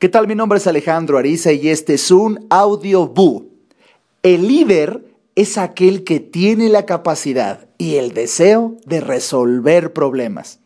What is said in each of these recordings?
¿Qué tal? Mi nombre es Alejandro Ariza y este es un Audio El líder es aquel que tiene la capacidad y el deseo de resolver problemas.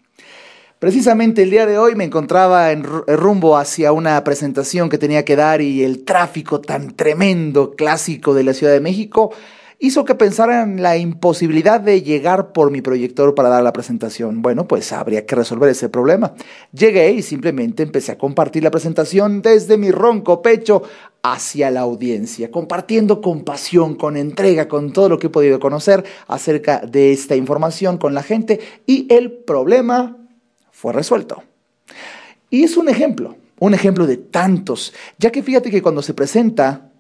Precisamente el día de hoy me encontraba en rumbo hacia una presentación que tenía que dar y el tráfico tan tremendo clásico de la Ciudad de México hizo que pensara en la imposibilidad de llegar por mi proyector para dar la presentación. Bueno, pues habría que resolver ese problema. Llegué y simplemente empecé a compartir la presentación desde mi ronco pecho hacia la audiencia, compartiendo con pasión, con entrega, con todo lo que he podido conocer acerca de esta información con la gente y el problema fue resuelto. Y es un ejemplo, un ejemplo de tantos, ya que fíjate que cuando se presenta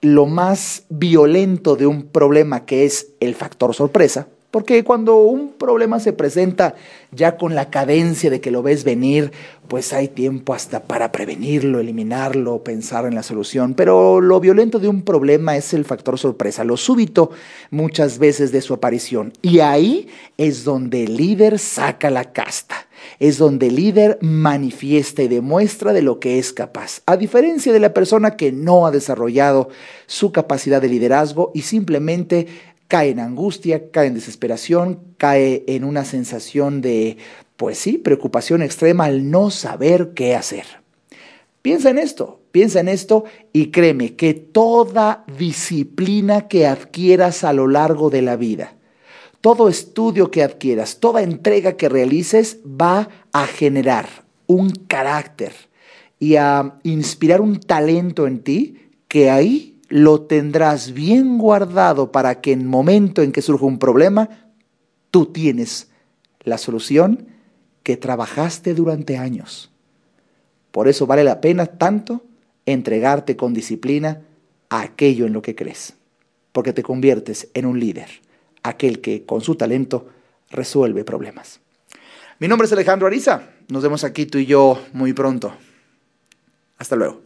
lo más violento de un problema que es el factor sorpresa, porque cuando un problema se presenta ya con la cadencia de que lo ves venir, pues hay tiempo hasta para prevenirlo, eliminarlo, pensar en la solución. Pero lo violento de un problema es el factor sorpresa, lo súbito muchas veces de su aparición. Y ahí es donde el líder saca la casta es donde el líder manifiesta y demuestra de lo que es capaz, a diferencia de la persona que no ha desarrollado su capacidad de liderazgo y simplemente cae en angustia, cae en desesperación, cae en una sensación de, pues sí, preocupación extrema al no saber qué hacer. Piensa en esto, piensa en esto y créeme que toda disciplina que adquieras a lo largo de la vida, todo estudio que adquieras, toda entrega que realices va a generar un carácter y a inspirar un talento en ti que ahí lo tendrás bien guardado para que en momento en que surja un problema, tú tienes la solución que trabajaste durante años. Por eso vale la pena tanto entregarte con disciplina a aquello en lo que crees, porque te conviertes en un líder aquel que con su talento resuelve problemas. Mi nombre es Alejandro Ariza. Nos vemos aquí tú y yo muy pronto. Hasta luego.